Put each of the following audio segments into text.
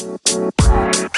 Bye.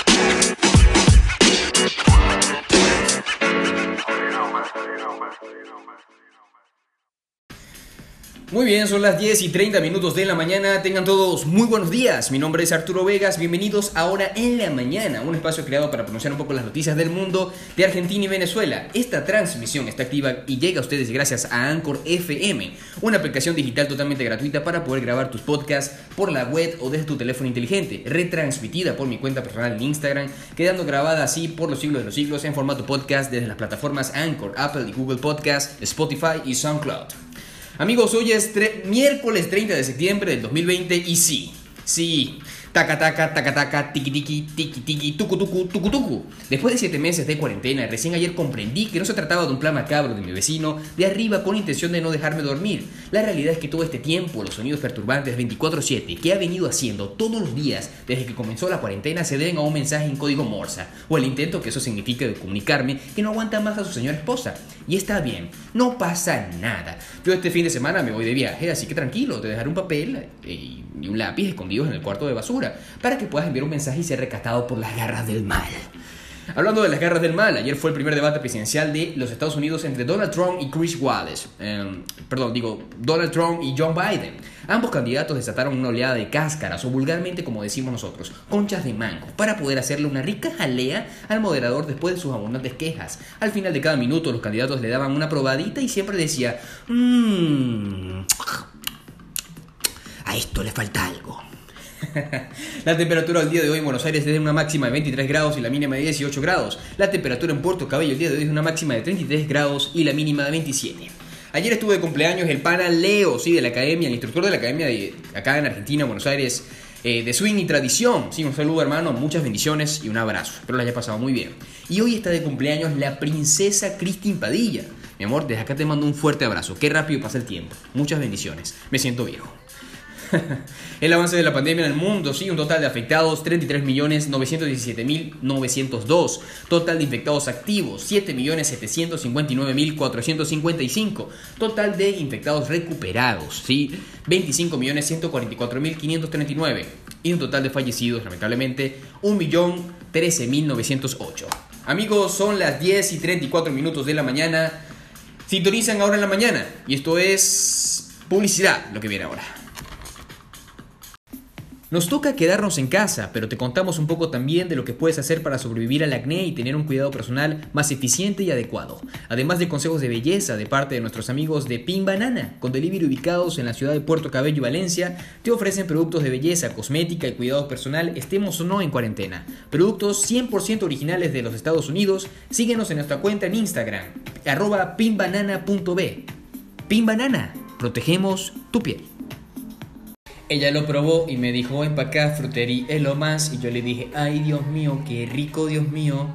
Muy bien, son las 10 y 30 minutos de la mañana. Tengan todos muy buenos días. Mi nombre es Arturo Vegas. Bienvenidos ahora en la mañana, un espacio creado para pronunciar un poco las noticias del mundo de Argentina y Venezuela. Esta transmisión está activa y llega a ustedes gracias a Anchor FM, una aplicación digital totalmente gratuita para poder grabar tus podcasts por la web o desde tu teléfono inteligente, retransmitida por mi cuenta personal en Instagram, quedando grabada así por los siglos de los siglos en formato podcast desde las plataformas Anchor, Apple y Google Podcast, Spotify y SoundCloud. Amigos, hoy es miércoles 30 de septiembre del 2020 y sí, sí, Taca, taca, taca, taca, tiki, tiki, tiki, tiki, tucu, tucu, tucu, tucu. Después de siete meses de cuarentena, recién ayer comprendí que no se trataba de un plan macabro de mi vecino de arriba con intención de no dejarme dormir. La realidad es que todo este tiempo, los sonidos perturbantes 24-7 que ha venido haciendo todos los días desde que comenzó la cuarentena se deben a un mensaje en código Morsa, o el intento que eso significa de comunicarme que no aguanta más a su señora esposa. Y está bien, no pasa nada. Yo este fin de semana me voy de viaje, así que tranquilo, te dejaré un papel y un lápiz escondidos en el cuarto de basura para que puedas enviar un mensaje y ser recatado por las garras del mal. Hablando de las garras del mal, ayer fue el primer debate presidencial de los Estados Unidos entre Donald Trump y Chris Wallace. Em, perdón, digo, Donald Trump y John Biden. Ambos candidatos desataron una oleada de cáscaras, o vulgarmente como decimos nosotros, conchas de mango, para poder hacerle una rica jalea al moderador después de sus abundantes quejas. Al final de cada minuto los candidatos le daban una probadita y siempre decía, mmm, a esto le falta algo. la temperatura del día de hoy en Buenos Aires es de una máxima de 23 grados y la mínima de 18 grados. La temperatura en Puerto Cabello el día de hoy es una máxima de 33 grados y la mínima de 27. Ayer estuve de cumpleaños el pana Leo, sí, de la academia, el instructor de la academia de acá en Argentina, Buenos Aires, eh, de swing y tradición. Sí, un saludo hermano, muchas bendiciones y un abrazo. Espero lo haya pasado muy bien. Y hoy está de cumpleaños la princesa Cristin Padilla. Mi amor, desde acá te mando un fuerte abrazo. Qué rápido pasa el tiempo. Muchas bendiciones. Me siento viejo. el avance de la pandemia en el mundo, sí, un total de afectados 33.917.902, total de infectados activos 7.759.455, total de infectados recuperados, sí, 25.144.539 y un total de fallecidos, lamentablemente, 1.013.908. Amigos, son las 10 y 34 minutos de la mañana. Sintonizan ahora en la mañana y esto es publicidad, lo que viene ahora. Nos toca quedarnos en casa, pero te contamos un poco también de lo que puedes hacer para sobrevivir al acné y tener un cuidado personal más eficiente y adecuado. Además de consejos de belleza de parte de nuestros amigos de Pin Banana, con delivery ubicados en la ciudad de Puerto Cabello y Valencia, te ofrecen productos de belleza, cosmética y cuidado personal, estemos o no en cuarentena. Productos 100% originales de los Estados Unidos. Síguenos en nuestra cuenta en Instagram, arroba pinbanana.b. Pin Banana, protegemos tu piel. Ella lo probó y me dijo, acá, frutería es lo más. Y yo le dije, ay Dios mío, qué rico Dios mío.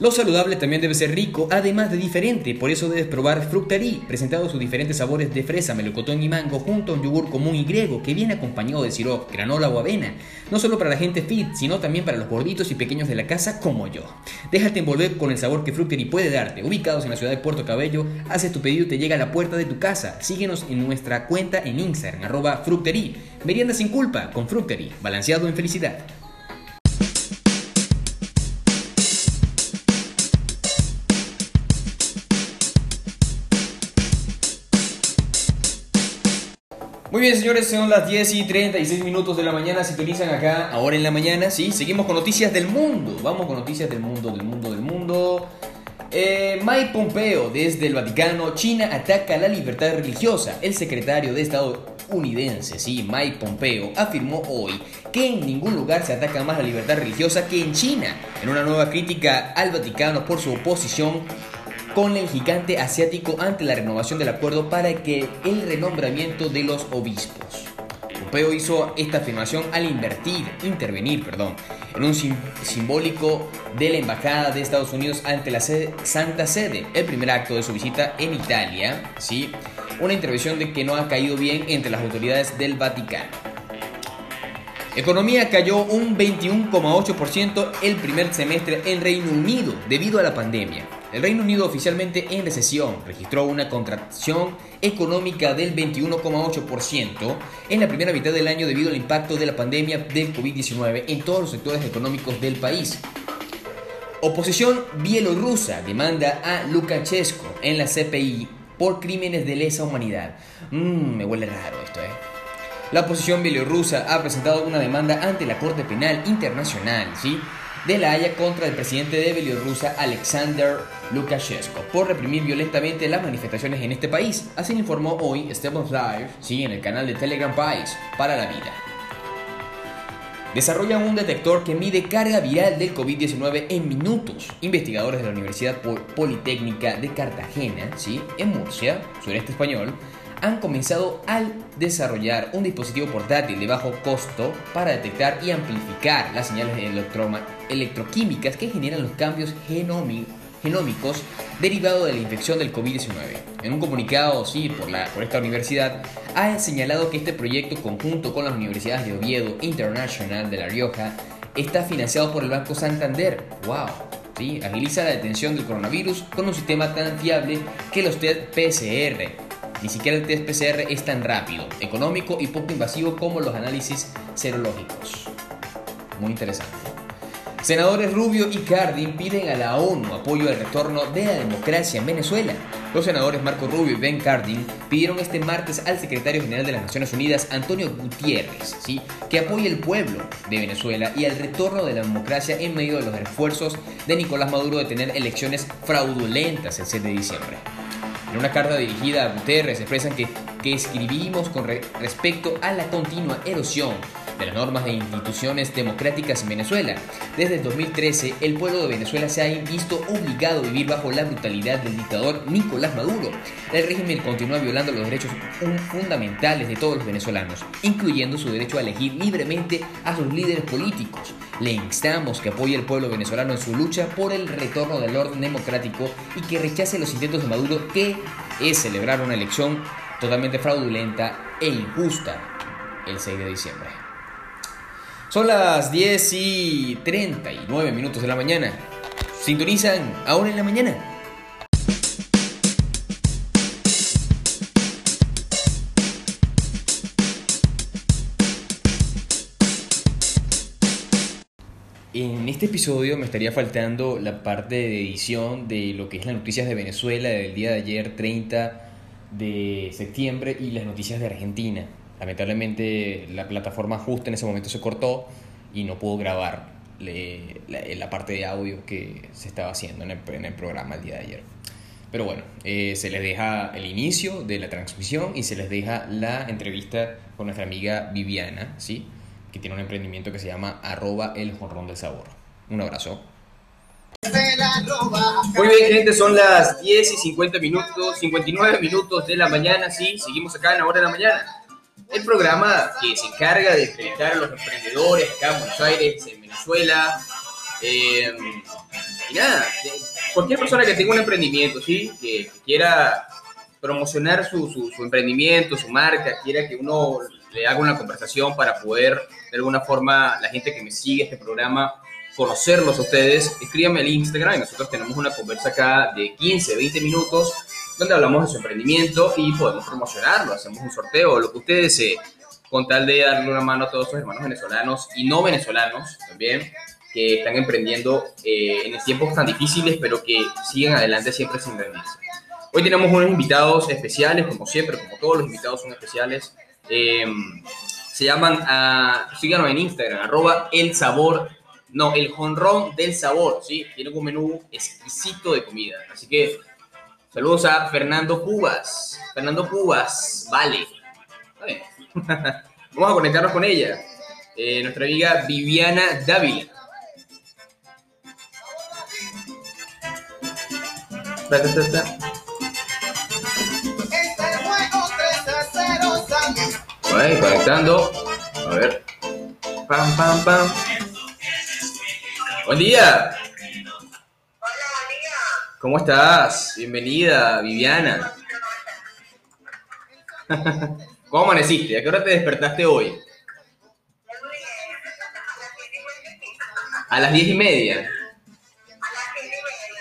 Lo saludable también debe ser rico, además de diferente, por eso debes probar Fructari, presentado sus diferentes sabores de fresa, melocotón y mango, junto a un yogur común y griego que viene acompañado de sirope, granola o avena, no solo para la gente fit, sino también para los gorditos y pequeños de la casa como yo. Déjate envolver con el sabor que Fructari puede darte. Ubicados en la ciudad de Puerto Cabello, haces tu pedido y te llega a la puerta de tu casa. Síguenos en nuestra cuenta en Instagram, arroba Fructeri. Merienda sin culpa con Fructeri, balanceado en felicidad. Muy bien, señores, son las 10 y 36 minutos de la mañana. Sintonizan acá ahora en la mañana. Sí, seguimos con noticias del mundo. Vamos con noticias del mundo, del mundo, del mundo. Eh, Mike Pompeo, desde el Vaticano, China ataca la libertad religiosa. El secretario de Estado estadounidense, sí, Mike Pompeo, afirmó hoy que en ningún lugar se ataca más la libertad religiosa que en China, en una nueva crítica al Vaticano por su oposición con el gigante asiático ante la renovación del acuerdo para que el renombramiento de los obispos. Pompeo hizo esta afirmación al invertir, intervenir, perdón, en un simbólico de la embajada de Estados Unidos ante la Santa Sede, el primer acto de su visita en Italia, sí, una intervención de que no ha caído bien entre las autoridades del Vaticano. Economía cayó un 21,8% el primer semestre en Reino Unido debido a la pandemia. El Reino Unido oficialmente en recesión registró una contracción económica del 21,8% en la primera mitad del año debido al impacto de la pandemia del COVID-19 en todos los sectores económicos del país. Oposición bielorrusa demanda a Lukashenko en la CPI por crímenes de lesa humanidad. Mmm, me huele raro esto, ¿eh? La oposición bielorrusa ha presentado una demanda ante la Corte Penal Internacional, ¿sí? De la Haya contra el presidente de Bielorrusia, Alexander Lukashenko, por reprimir violentamente las manifestaciones en este país. Así informó hoy Stevens Live, ¿sí? en el canal de Telegram País para la vida. Desarrollan un detector que mide carga viral del COVID-19 en minutos. Investigadores de la Universidad Politécnica de Cartagena, ¿sí? en Murcia, sureste español, han comenzado a desarrollar un dispositivo portátil de bajo costo para detectar y amplificar las señales electroquímicas que generan los cambios genómicos derivados de la infección del COVID-19. En un comunicado, sí, por, esta universidad, ha señalado que este proyecto, conjunto con las universidades de Oviedo International de La Rioja, está financiado por el Banco Santander. ¡Wow! ¿Sí? Agiliza la detención del coronavirus con un sistema tan fiable que los test PCR ni siquiera el test PCR es tan rápido, económico y poco invasivo como los análisis serológicos. Muy interesante. Senadores Rubio y Cardin piden a la ONU apoyo al retorno de la democracia en Venezuela. Los senadores Marco Rubio y Ben Cardin pidieron este martes al secretario general de las Naciones Unidas, Antonio Gutiérrez, ¿sí? que apoye al pueblo de Venezuela y al retorno de la democracia en medio de los esfuerzos de Nicolás Maduro de tener elecciones fraudulentas el 7 de diciembre. En una carta dirigida a Guterres expresan que, que escribimos con respecto a la continua erosión de las normas de instituciones democráticas en Venezuela. Desde el 2013, el pueblo de Venezuela se ha visto obligado a vivir bajo la brutalidad del dictador Nicolás Maduro. El régimen continúa violando los derechos fundamentales de todos los venezolanos, incluyendo su derecho a elegir libremente a sus líderes políticos. Le instamos que apoye al pueblo venezolano en su lucha por el retorno del orden democrático y que rechace los intentos de Maduro que es celebrar una elección totalmente fraudulenta e injusta el 6 de diciembre. Son las 10 y 39 minutos de la mañana. Sintonizan ahora en la mañana. En este episodio me estaría faltando la parte de edición de lo que es las noticias de Venezuela del día de ayer 30 de septiembre y las noticias de Argentina. Lamentablemente la plataforma justo en ese momento se cortó y no puedo grabar la, parte de audio que se estaba haciendo en el, programa el día de ayer. Pero bueno, eh, se les deja el inicio de la transmisión y se les deja la entrevista con nuestra amiga Viviana, ¿sí? que tiene un emprendimiento que se llama arroba el jorrón del sabor. Un abrazo. Muy bien, gente, son las 10 y 50 minutos, 59 minutos de la mañana, sí, seguimos acá en la hora de la mañana. El programa que se encarga de entrevistar a los emprendedores acá en Buenos Aires, en Venezuela. Eh, y nada, cualquier persona que tenga un emprendimiento, ¿sí? Que, quiera promocionar su, su, su emprendimiento, su marca, quiera que uno le haga una conversación para poder, de alguna forma, la gente que me sigue este programa, conocerlos a ustedes, escríbanme al Instagram y nosotros tenemos una conversa acá de 15, 20 minutos donde hablamos de su emprendimiento y podemos promocionarlo, hacemos un sorteo, lo que ustedes deseen, con tal de darle una mano a todos sus hermanos venezolanos y no venezolanos también, que están emprendiendo eh, en tiempos tan difíciles, pero que siguen adelante siempre sin rendirse. Hoy tenemos unos invitados especiales, como siempre, como todos los invitados son especiales. Em, se llaman, uh, síganos en Instagram, arroba el sabor, no, el jonrón del sabor, ¿sí? Tienen un menú exquisito de comida. Así que saludos a Fernando Cubas. Fernando Cubas, vale. Vamos a conectarnos con ella. Eh, nuestra amiga Viviana Dávila. conectando. A ver. Pam, pam, pam. Buen día. ¿Cómo estás? Bienvenida, Viviana. ¿Cómo amaneciste? ¿A qué hora te despertaste hoy? A las diez y media.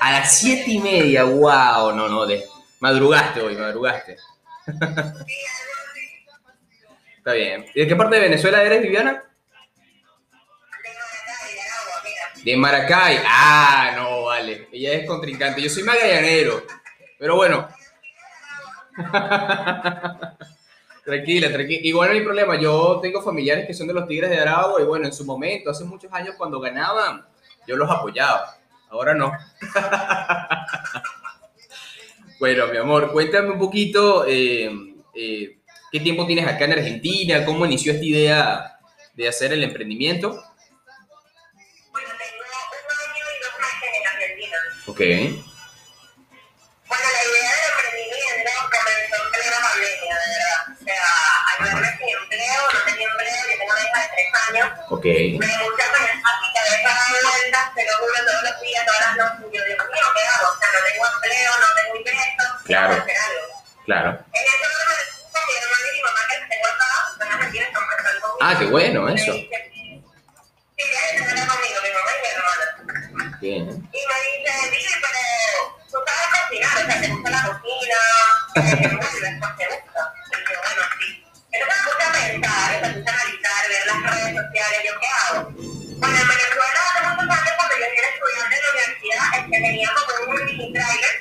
A A las siete y media, wow, no, no, de, madrugaste hoy, madrugaste. Está bien. ¿Y de qué parte de Venezuela eres, Viviana? De Maracay. Ah, no, vale. Ella es contrincante. Yo soy magallanero. Pero bueno. tranquila, tranquila. Igual no hay problema. Yo tengo familiares que son de los Tigres de Aragua y bueno, en su momento, hace muchos años cuando ganaban, yo los apoyaba. Ahora no. bueno, mi amor, cuéntame un poquito eh, eh, qué tiempo tienes acá en Argentina, cómo inició esta idea de hacer el emprendimiento. Ok. Bueno, la idea del emprendimiento comenzó en plena pandemia, de verdad. O sea, ayudarme sin empleo, no tenía empleo, yo tengo una hija de tres años. Ok. Me gusta pensar que cada vez dando vueltas, te lo juro todos los días, todas las noches. Yo digo, ¿qué hago? O sea, no tengo empleo, no tengo ingresos. Claro. hacer algo. Claro. En ese momento me mi hermana y mi mamá que tengo acá, van a pasando conmigo. Ah, qué bueno eso. Sí, ya están conmigo, mi mamá y mi hermana. Bien. Y me dice, dile, pero tú sabes cocinar, o sea, te gusta la cocina, te gusta, te gusta. Y yo, bueno, sí. Entonces me puse a pensar, me puse a analizar, ver las redes sociales, yo qué hago. Bueno, en Venezuela hace muchos años cuando yo era estudiante en la universidad, es que tenía como un mini trailer,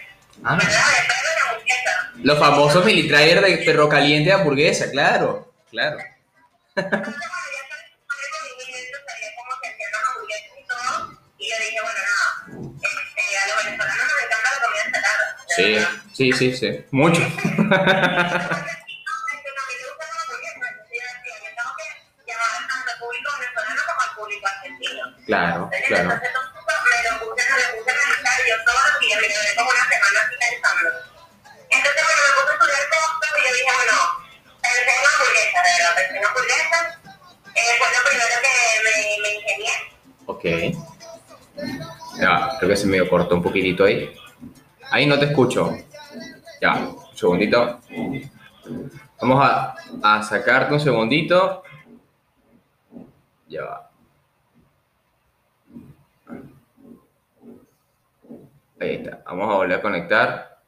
Ah, ¿verdad? De perro y hamburguesa. los famosos militrayer de perro caliente de hamburguesa, claro. Claro. Fue lo primero que me, me ingenié. Ok. Ya, creo que se me cortó un poquitito ahí. Ahí no te escucho. Ya, un segundito. Vamos a, a sacarte un segundito. Ya va. Ahí está. Vamos a volver a conectar.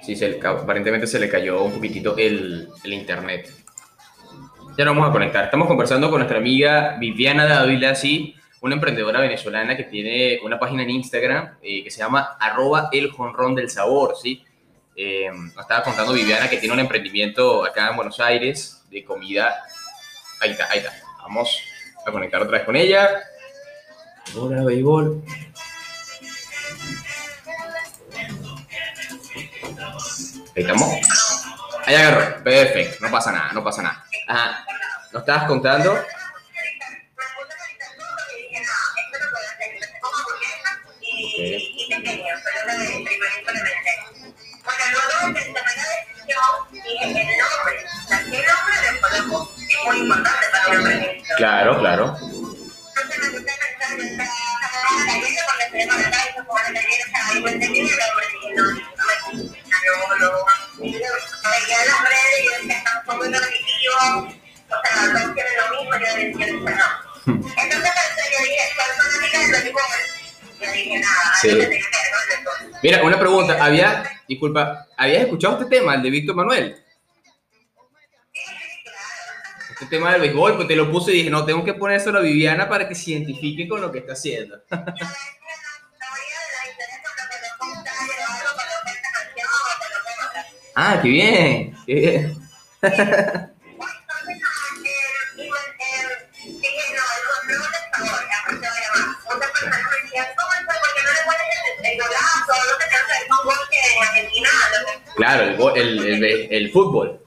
Sí, se le aparentemente se le cayó un poquitito el, el internet. Ya nos vamos a conectar. Estamos conversando con nuestra amiga Viviana Dávila, sí, una emprendedora venezolana que tiene una página en Instagram eh, que se llama arroba el jonrón del sabor, ¿sí? Eh, nos estaba contando Viviana que tiene un emprendimiento acá en Buenos Aires de comida. Ahí está, ahí está. Vamos a conectar otra vez con ella. Hola, béisbol. Ahí estamos. Ahí agarró. Perfecto. No pasa nada, no pasa nada. Ajá. ¿Nos estabas contando? Fue. Bueno, luego de la decisión, dije el nombre. ¿qué nombre? Es muy importante para emprendimiento. Claro, claro. Entonces me pensar, en la porque la como la o sea, ahí el y veía las redes y decía, estamos o quieren lo mismo, yo decía, no. Entonces yo dije. Yo dije, nada, Sí. Mira, una pregunta. Había, disculpa, ¿habías escuchado este tema, el de Víctor Manuel? Este tema del béisbol, pues te lo puse y dije, no, tengo que ponérselo a Viviana para que se identifique con lo que está haciendo. La mayoría de las historias con lo que nos gusta, yo algo con esta canción o con lo que otra. Ah, qué bien, qué bien. Claro, el, go- el, el, be- el fútbol.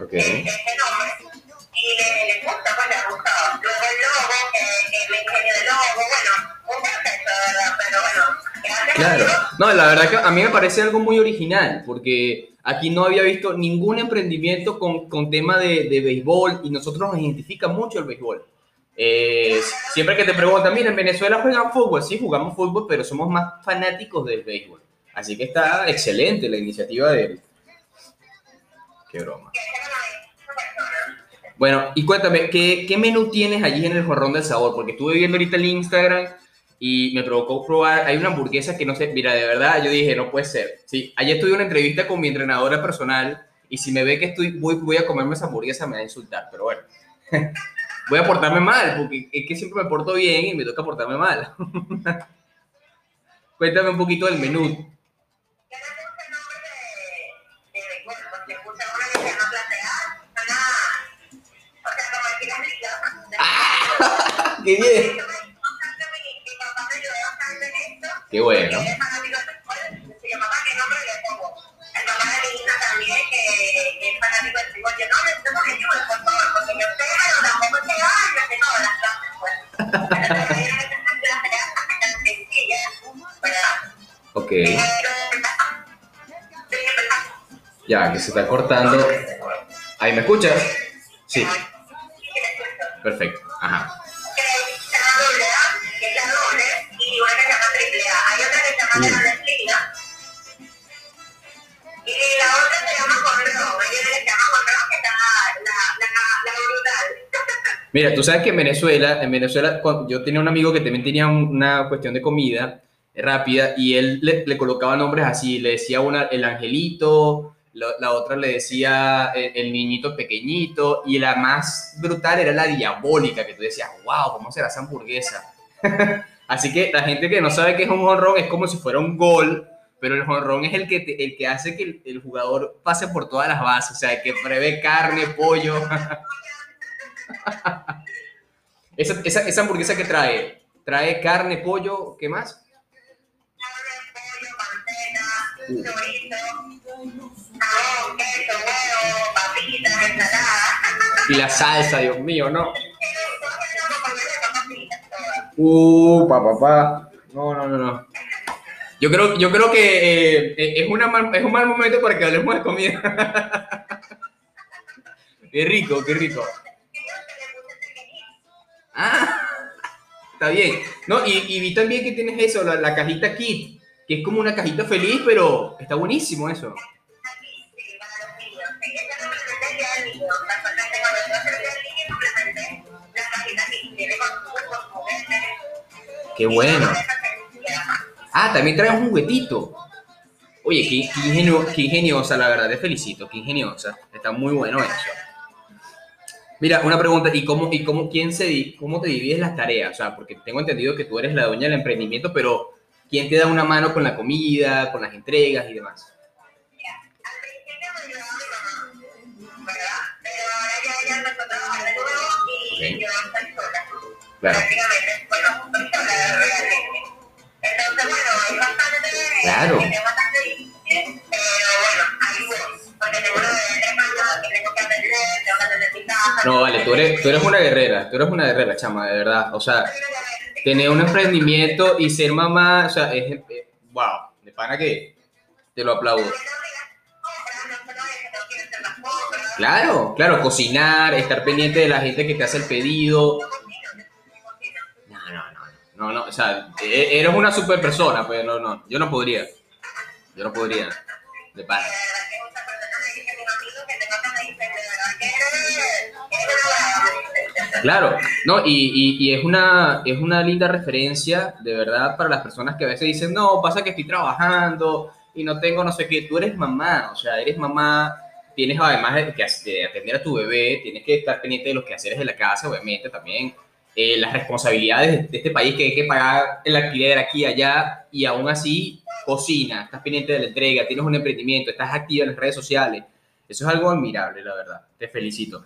Ok. Ese nombre y le, gusta, pues le ha gustado. Luego el logo, que, que me ingenio de logo, bueno, Claro. No, la verdad que a mí me parece algo muy original, porque aquí no había visto ningún emprendimiento con, con tema de, de béisbol y nosotros nos identifica mucho el béisbol. Eh, siempre que te preguntan, mira, en Venezuela juegan fútbol, sí, jugamos fútbol, pero somos más fanáticos del béisbol. Así que está excelente la iniciativa de él. Qué broma. Bueno, y cuéntame, ¿qué, ¿qué menú tienes allí en el Jorrón del Sabor? Porque estuve viendo ahorita el Instagram y me provocó probar, hay una hamburguesa que no sé, mira, de verdad, yo dije, no puede ser. Sí, ayer tuve una entrevista con mi entrenadora personal y si me ve que estoy, voy, voy a comerme esa hamburguesa me va a insultar, pero bueno. voy a portarme mal, porque es que siempre me porto bien y me toca portarme mal. Cuéntame un poquito del menú. Yo no ¡Qué bueno! Porque él es fanático del fútbol. Dice, papá, ¿qué nombre le pongo? El papá de mi hija también, que, que es fanático del fútbol. Yo, no, le tengo que decir, por favor, porque yo sé, pero tampoco las clases, pues. Ok, ya, que se está cortando. ¿Ahí me escuchas? Sí, Mira, tú sabes que en Venezuela, en Venezuela, yo tenía un amigo que también tenía un- una cuestión de comida rápida y él le, le colocaba nombres así, le decía una el angelito, la, la otra le decía el, el niñito pequeñito y la más brutal era la diabólica, que tú decías, wow, ¿cómo será esa hamburguesa? así que la gente que no sabe qué es un honrón es como si fuera un gol, pero el honrón es el que, te- el que hace que el, el jugador pase por todas las bases, o sea, que prevé carne, pollo. Esa, esa, esa hamburguesa que trae, trae carne, pollo, ¿qué más? Pollo, ensalada. Y la salsa, Dios mío, no. Fritas, todas. Uh, pa, pa, pa. No, no, no, no. Yo creo, yo creo que eh, es, una mal- es un mal momento para que hablemos de comida. qué rico, qué rico. Ah, está bien. No, y, vi también que tienes eso, la, cajita kit, que es como una cajita feliz, pero está buenísimo eso. Qué bueno. Ah, también trae un juguetito. Oye, qué, qué ingenio- qué ingeniosa, la verdad, te felicito, qué ingeniosa. Está muy bueno eso. Mira, una pregunta, ¿y cómo, y cómo, quién se, cómo te divides las tareas? O sea, porque tengo entendido que tú eres la dueña del emprendimiento, pero ¿quién te da una mano con la comida, con las entregas y demás? Al principio me ayudaba mi mamá, ¿verdad? Pero ahora ya ella empezó a trabajar de nuevo y Ok. yo estoy sola. Claro. Prácticamente, bueno, estoy sola realmente. Entonces, bueno, es bastante, Claro. bastante pero bueno. Porque tengo una bebé de tres años que tengo que atender, tengo que atender mi casa. No, vale, tú eres, tú eres una guerrera, tú eres una guerrera, chama, de verdad. O sea, tener un emprendimiento y ser mamá, o sea, es, wow, de pana que te lo aplaudo. Claro, claro, cocinar, estar pendiente de la gente que te hace el pedido. No, no, no, no, no, o sea, e- eres una super persona, pues no, no, yo no podría, yo no podría, de pana. Claro, no, y, y- y es, una, es una linda referencia, de verdad, para las personas que a veces dicen, no, pasa que estoy trabajando y no tengo no sé qué, tú eres mamá, o sea, eres mamá, tienes además de, que- de atender a tu bebé, tienes que estar pendiente de los quehaceres de la casa, obviamente, también, eh, las responsabilidades de, de este país que hay que pagar el alquiler aquí y allá, y aún así, cocina, estás pendiente de la entrega, tienes un emprendimiento, estás activa en las redes sociales, eso es algo admirable, la verdad, te felicito.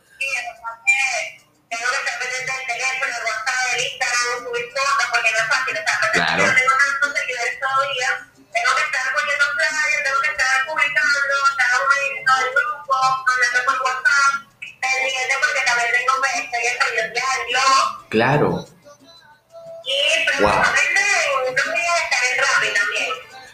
Tengo que estar pendiente del teléfono, del WhatsApp, del Instagram, subir fotos, porque no es fácil. O sea, Claro. no tengo tantos seguidores todavía, tengo que estar poniendo flyers, tengo que estar publicando, estar moviendo el grupo, hablando por WhatsApp, pendiente porque también tengo estoy en el diario. Claro.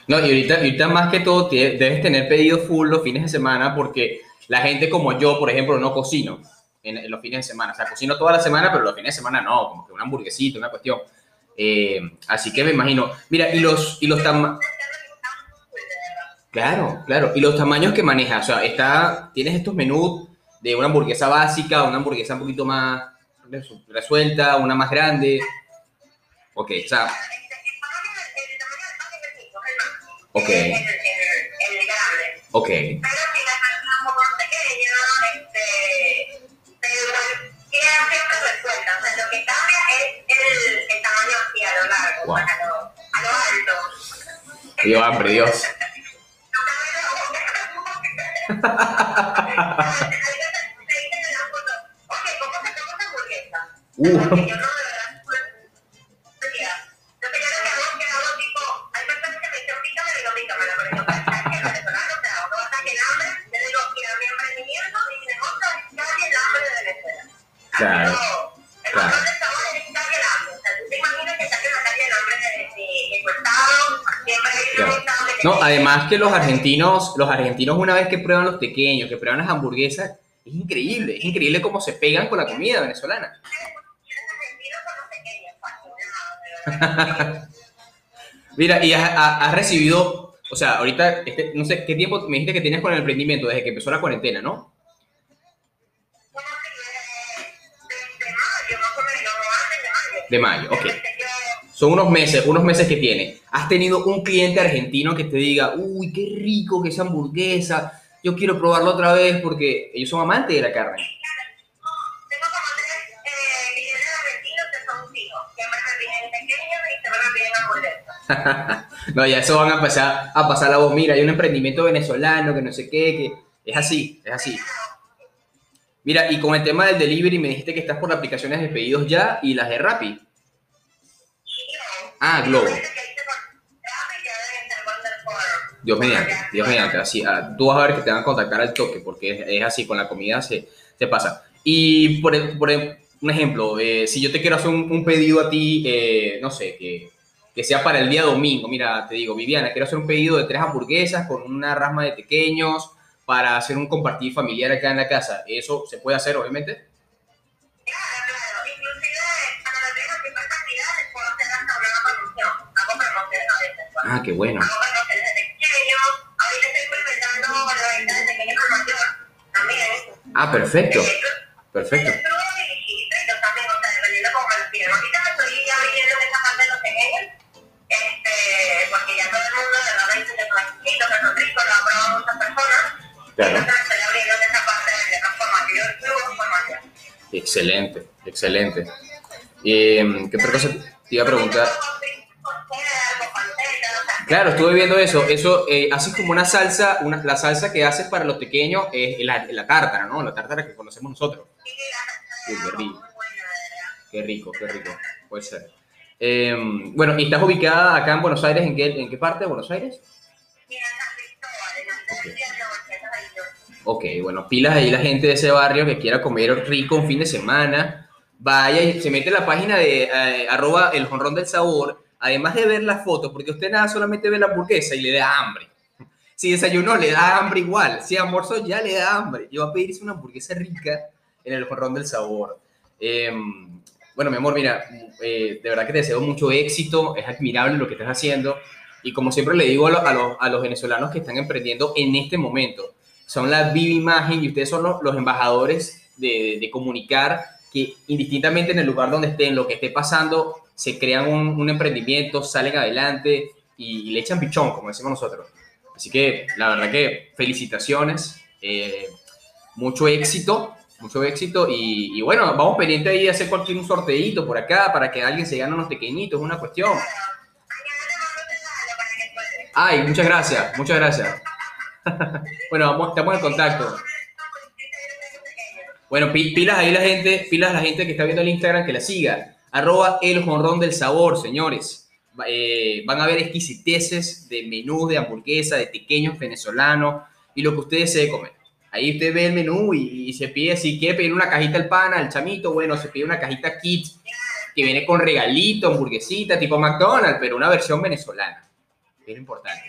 No, y ahorita, más que todo debes tener pedidos full los fines de semana porque la gente como yo, por ejemplo, no cocino en, en los fines de semana. O sea, cocino toda la semana, pero los fines de semana no, como que una hamburguesita, una cuestión. Eh, así que me imagino. Mira, y los, y los tamaños... Claro, claro. Y los tamaños que manejas, o sea, está, tienes estos menús de una hamburguesa básica una hamburguesa un poquito más resu- resuelta, una más grande. Ok, o sea, Ok. El grande. ok, Pero si la carne es además que los argentinos, los argentinos una vez que prueban los pequeños, que prueban las hamburguesas, es increíble, es increíble cómo se pegan con la comida venezolana. Mira, y has, recibido, o sea, ahorita, este, no sé, ¿qué tiempo me dijiste que tenías con el emprendimiento? Desde que empezó la cuarentena, ¿no? De mayo, ok. Son unos meses, unos meses que tiene. ¿Has tenido un cliente argentino que te diga, uy, qué rico que esa hamburguesa, yo quiero probarlo otra vez porque ellos son amantes de la carne? No, ya eso van a pasar a pasar la voz. Mira, hay un emprendimiento venezolano que no sé qué, que es así, es así. Mira, y con el tema del delivery me dijiste que estás por las aplicaciones de pedidos ya y las de Rappi. El foro. Dios mediante, Dios mediante, así. ah, tú vas a ver que te van a contactar al toque, porque es, es así, con la comida se, se pasa. Y por, e- por e- un ejemplo, eh, si yo te quiero hacer un, un pedido a ti, eh, no sé, que, que sea para el día domingo, mira, te digo, Viviana, quiero hacer un pedido de tres hamburguesas con una rasma de pequeños para hacer un compartir familiar acá en la casa. ¿Eso se puede hacer, obviamente? Ricos, lo han probado muchas personas. Claro. Excelente, excelente. Eh, ¿Qué otra cosa te iba a preguntar? Claro, estuve viendo eso. Eso, eh, haces como una salsa, una, la salsa que haces para los pequeños es la, la tártara, ¿no? La tártara que conocemos nosotros. Uy, qué rico. Qué rico, qué rico. Puede ser. Eh, bueno, ¿y estás ubicada acá en Buenos Aires? ¿En qué, en qué parte de Buenos Aires? Ok, bueno, pilas ahí la gente de ese barrio que quiera comer rico un fin de semana. Vaya y se mete en la página de eh, arroba el jonrón del sabor, además de ver las fotos, porque usted nada solamente ve la hamburguesa y le da hambre. Si desayunó, le da hambre igual. Si almorzó, ya le da hambre. Y va a pedirse una hamburguesa rica en el jonrón del sabor. Eh, bueno, mi amor, mira, eh, de verdad que te deseo mucho éxito. Es admirable lo que estás haciendo. Y como siempre le digo a, lo- a los, a los venezolanos que están emprendiendo en este momento, son la viva imagen y ustedes son los, los embajadores de, de comunicar que indistintamente en el lugar donde estén, lo que esté pasando, se crean un, un emprendimiento, salen adelante y, y le echan pichón, como decimos nosotros. Así que la verdad que felicitaciones, eh, mucho éxito, mucho éxito y, y bueno, vamos pendiente ahí a hacer cualquier un sorteito por acá para que alguien se gane unos pequeñitos, una cuestión. Ay, muchas gracias, muchas gracias. bueno, vamos, estamos en contacto. Bueno, pi- pilas ahí la gente, pilas la gente que está viendo el Instagram que la siga. Arroba el jonrón del sabor, señores. Eh, van a ver exquisiteces de menú de hamburguesa, de pequeños venezolanos y lo que ustedes se comer. Ahí usted ve el menú y, y se pide, si quiere pedir una cajita al pana, al chamito, bueno, se pide una cajita kit que viene con regalito, hamburguesita, tipo McDonald's, pero una versión venezolana. Es importante.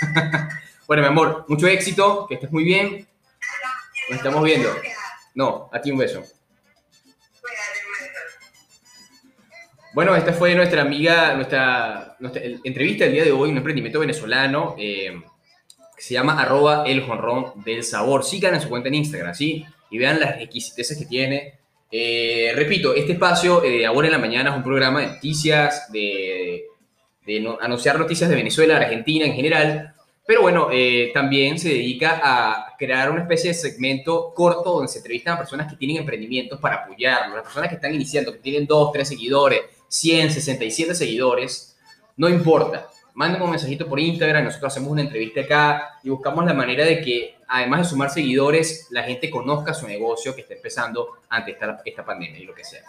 bueno, mi amor, mucho éxito, que estés muy bien. Nos estamos viendo. No, a ti un beso. Bueno, esta fue nuestra amiga, nuestra, nuestra entrevista del día de hoy, un emprendimiento venezolano. eh, que se llama arroba el jonrón del sabor. Sigan en su cuenta en Instagram, ¿sí? Y vean las exquisiteces que tiene. Eh, repito, este espacio eh, ahora en la mañana es un programa de noticias, de, de no- anunciar noticias de Venezuela, Argentina en general, pero bueno, eh, también se dedica a crear una especie de segmento corto donde se entrevistan a personas que tienen emprendimientos para apoyarlos, las personas que están iniciando, que tienen 2, 3 seguidores, 100, 67 seguidores, no importa. Mándenme un mensajito por Instagram, nosotros hacemos una entrevista acá y buscamos la manera de que, además de sumar seguidores, la gente conozca su negocio que está empezando ante esta, esta pandemia y lo que sea.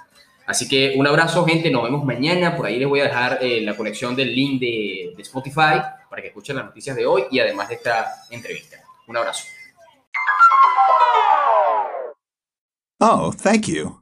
Así que un abrazo, gente. Nos vemos mañana. Por ahí les voy a dejar eh, la conexión del link de, de Spotify para que escuchen las noticias de hoy y además de esta entrevista. Un abrazo. Oh, thank you.